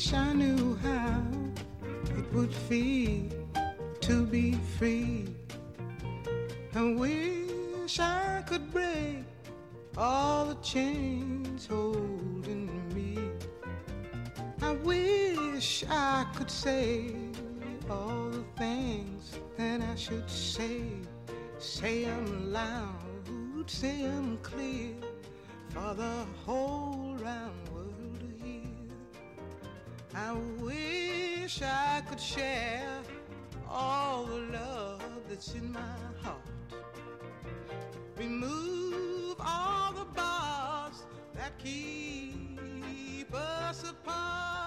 Wish I knew how it would feel to be free. I wish I could break all the chains holding me. I wish I could say all the things that I should say. Say them loud, say them clear for the whole round world. I wish I could share all the love that's in my heart. Remove all the bars that keep us apart.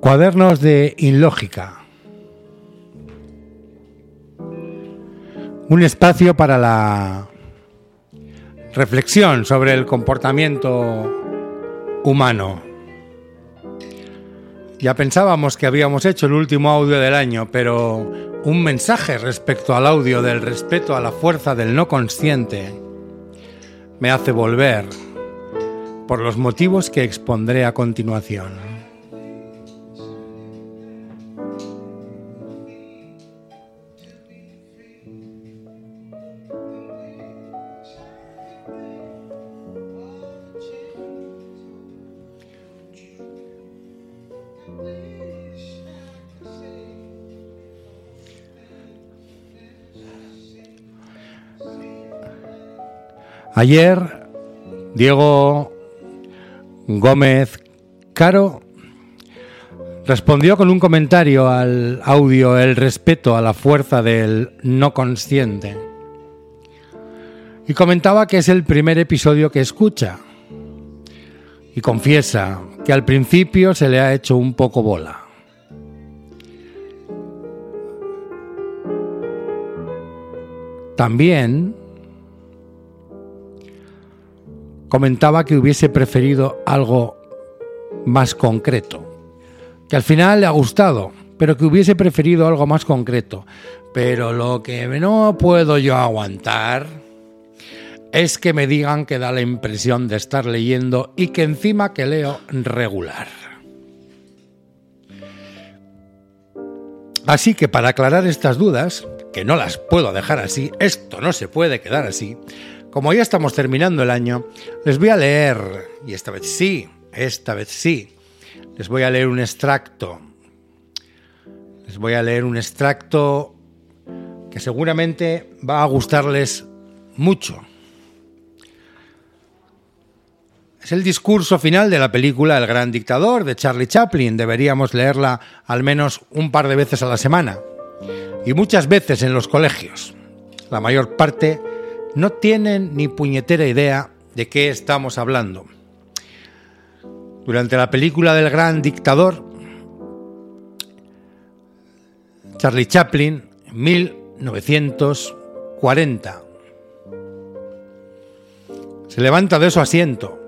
Cuadernos de Inlógica. Un espacio para la reflexión sobre el comportamiento humano. Ya pensábamos que habíamos hecho el último audio del año, pero un mensaje respecto al audio del respeto a la fuerza del no consciente me hace volver por los motivos que expondré a continuación. Ayer, Diego Gómez Caro respondió con un comentario al audio El respeto a la fuerza del no consciente. Y comentaba que es el primer episodio que escucha. Y confiesa que al principio se le ha hecho un poco bola. También comentaba que hubiese preferido algo más concreto, que al final le ha gustado, pero que hubiese preferido algo más concreto. Pero lo que no puedo yo aguantar es que me digan que da la impresión de estar leyendo y que encima que leo regular. Así que para aclarar estas dudas, que no las puedo dejar así, esto no se puede quedar así, como ya estamos terminando el año, les voy a leer, y esta vez sí, esta vez sí, les voy a leer un extracto. Les voy a leer un extracto que seguramente va a gustarles mucho. Es el discurso final de la película El Gran Dictador de Charlie Chaplin. Deberíamos leerla al menos un par de veces a la semana. Y muchas veces en los colegios. La mayor parte no tienen ni puñetera idea de qué estamos hablando. Durante la película del gran dictador, Charlie Chaplin, en 1940, se levanta de su asiento,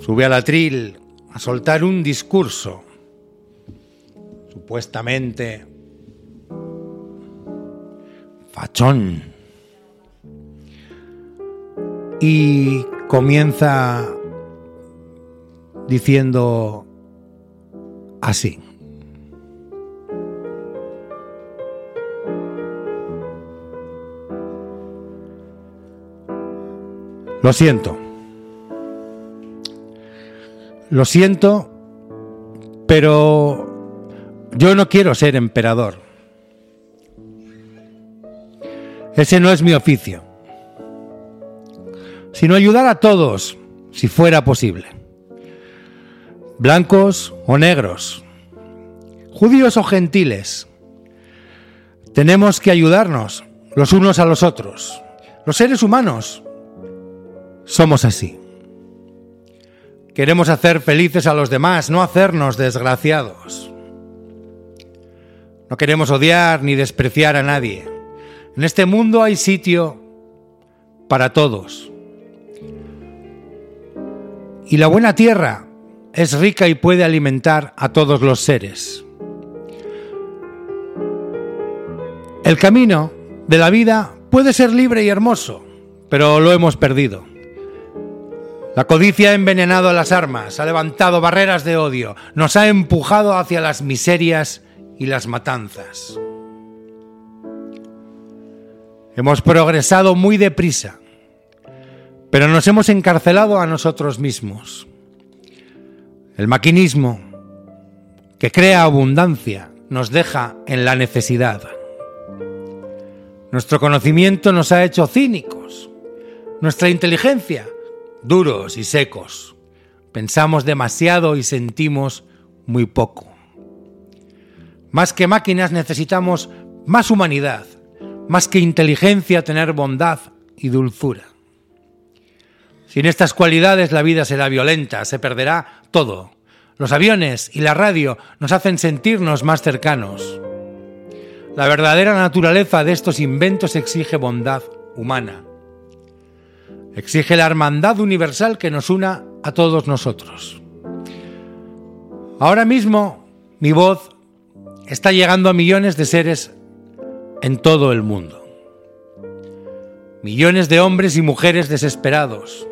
sube al atril a soltar un discurso, supuestamente fachón, y comienza diciendo así. Lo siento. Lo siento, pero yo no quiero ser emperador. Ese no es mi oficio. Sino ayudar a todos, si fuera posible. Blancos o negros, judíos o gentiles. Tenemos que ayudarnos los unos a los otros. Los seres humanos somos así. Queremos hacer felices a los demás, no hacernos desgraciados. No queremos odiar ni despreciar a nadie. En este mundo hay sitio para todos. Y la buena tierra es rica y puede alimentar a todos los seres. El camino de la vida puede ser libre y hermoso, pero lo hemos perdido. La codicia ha envenenado las armas, ha levantado barreras de odio, nos ha empujado hacia las miserias y las matanzas. Hemos progresado muy deprisa, pero nos hemos encarcelado a nosotros mismos. El maquinismo, que crea abundancia, nos deja en la necesidad. Nuestro conocimiento nos ha hecho cínicos. Nuestra inteligencia duros y secos. Pensamos demasiado y sentimos muy poco. Más que máquinas necesitamos más humanidad, más que inteligencia tener bondad y dulzura. Sin estas cualidades la vida será violenta, se perderá todo. Los aviones y la radio nos hacen sentirnos más cercanos. La verdadera naturaleza de estos inventos exige bondad humana exige la hermandad universal que nos una a todos nosotros. Ahora mismo mi voz está llegando a millones de seres en todo el mundo. Millones de hombres y mujeres desesperados,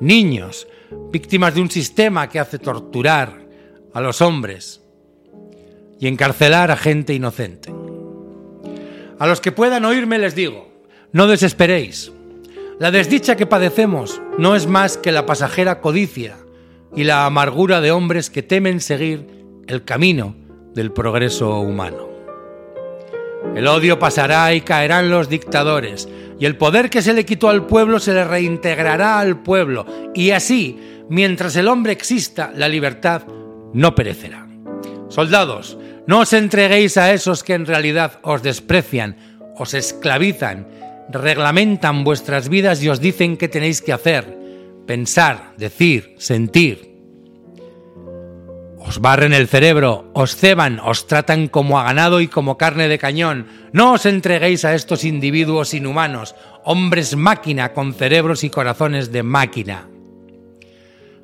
niños víctimas de un sistema que hace torturar a los hombres y encarcelar a gente inocente. A los que puedan oírme les digo, no desesperéis, la desdicha que padecemos no es más que la pasajera codicia y la amargura de hombres que temen seguir el camino del progreso humano. El odio pasará y caerán los dictadores, y el poder que se le quitó al pueblo se le reintegrará al pueblo, y así, mientras el hombre exista, la libertad no perecerá. Soldados, no os entreguéis a esos que en realidad os desprecian, os esclavizan reglamentan vuestras vidas y os dicen qué tenéis que hacer, pensar, decir, sentir. Os barren el cerebro, os ceban, os tratan como a ganado y como carne de cañón. No os entreguéis a estos individuos inhumanos, hombres máquina con cerebros y corazones de máquina.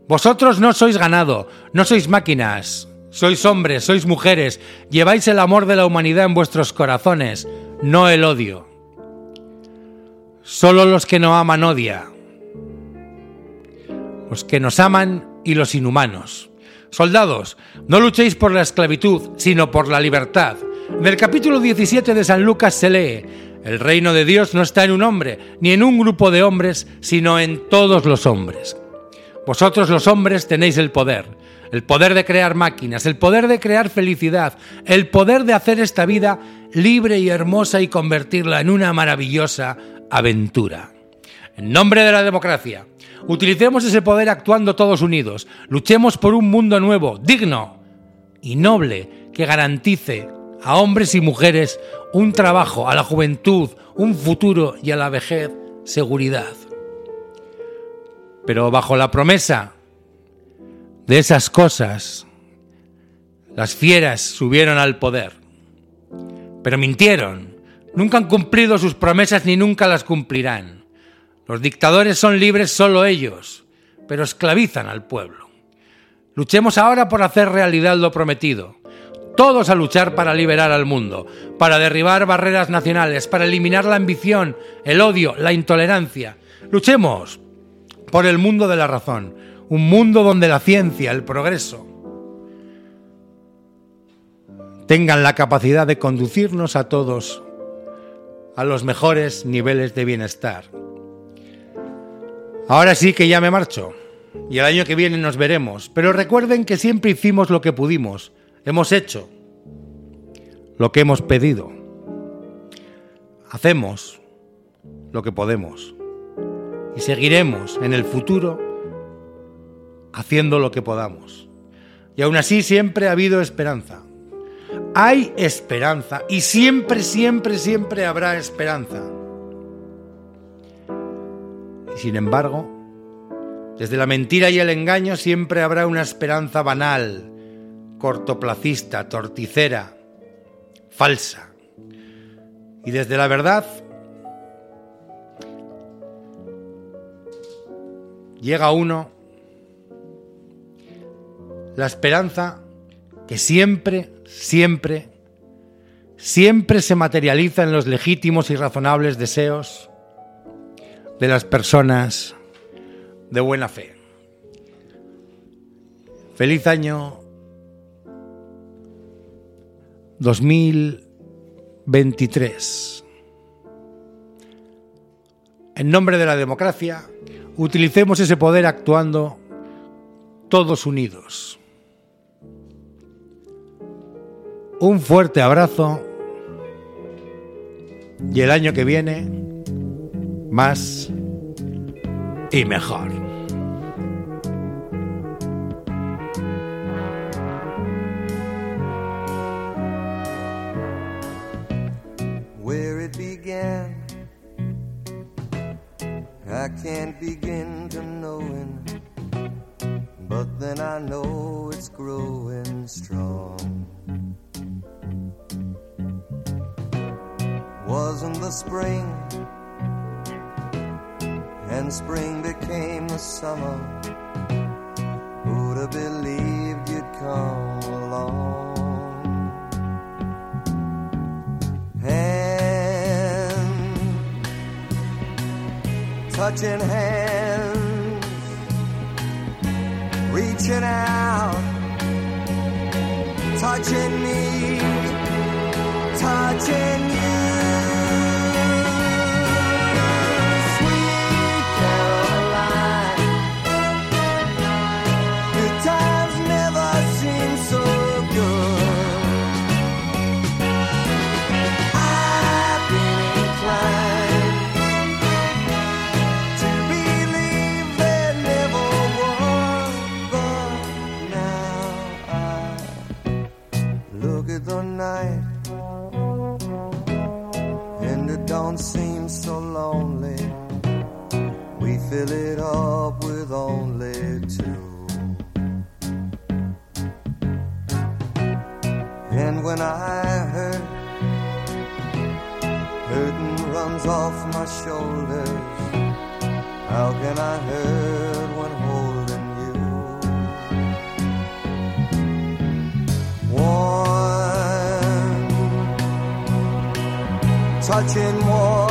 Vosotros no sois ganado, no sois máquinas, sois hombres, sois mujeres, lleváis el amor de la humanidad en vuestros corazones, no el odio. Solo los que no aman odia. Los que nos aman y los inhumanos. Soldados, no luchéis por la esclavitud, sino por la libertad. En el capítulo 17 de San Lucas se lee, el reino de Dios no está en un hombre, ni en un grupo de hombres, sino en todos los hombres. Vosotros los hombres tenéis el poder, el poder de crear máquinas, el poder de crear felicidad, el poder de hacer esta vida libre y hermosa y convertirla en una maravillosa aventura. En nombre de la democracia, utilicemos ese poder actuando todos unidos. Luchemos por un mundo nuevo, digno y noble que garantice a hombres y mujeres un trabajo, a la juventud, un futuro y a la vejez seguridad. Pero bajo la promesa de esas cosas, las fieras subieron al poder. Pero mintieron. Nunca han cumplido sus promesas ni nunca las cumplirán. Los dictadores son libres solo ellos, pero esclavizan al pueblo. Luchemos ahora por hacer realidad lo prometido. Todos a luchar para liberar al mundo, para derribar barreras nacionales, para eliminar la ambición, el odio, la intolerancia. Luchemos por el mundo de la razón, un mundo donde la ciencia, el progreso, tengan la capacidad de conducirnos a todos a los mejores niveles de bienestar. Ahora sí que ya me marcho y el año que viene nos veremos, pero recuerden que siempre hicimos lo que pudimos, hemos hecho lo que hemos pedido, hacemos lo que podemos y seguiremos en el futuro haciendo lo que podamos. Y aún así siempre ha habido esperanza. Hay esperanza y siempre, siempre, siempre habrá esperanza. Sin embargo, desde la mentira y el engaño siempre habrá una esperanza banal, cortoplacista, torticera, falsa. Y desde la verdad llega uno la esperanza que siempre, siempre, siempre se materializa en los legítimos y razonables deseos de las personas de buena fe. Feliz año 2023. En nombre de la democracia, utilicemos ese poder actuando todos unidos. Un fuerte abrazo y el año que viene más y mejor. Where it began, I can't begin to knowing, but then I know it's growing strong. wasn't the spring, and spring became the summer. Who'd have believed you'd come along? Hand, touching hands, reaching out, touching me, touching you. I the night and it don't seem so lonely. We fill it up with only two. And when I hurt, hurting runs off my shoulders. How can I hurt touching more.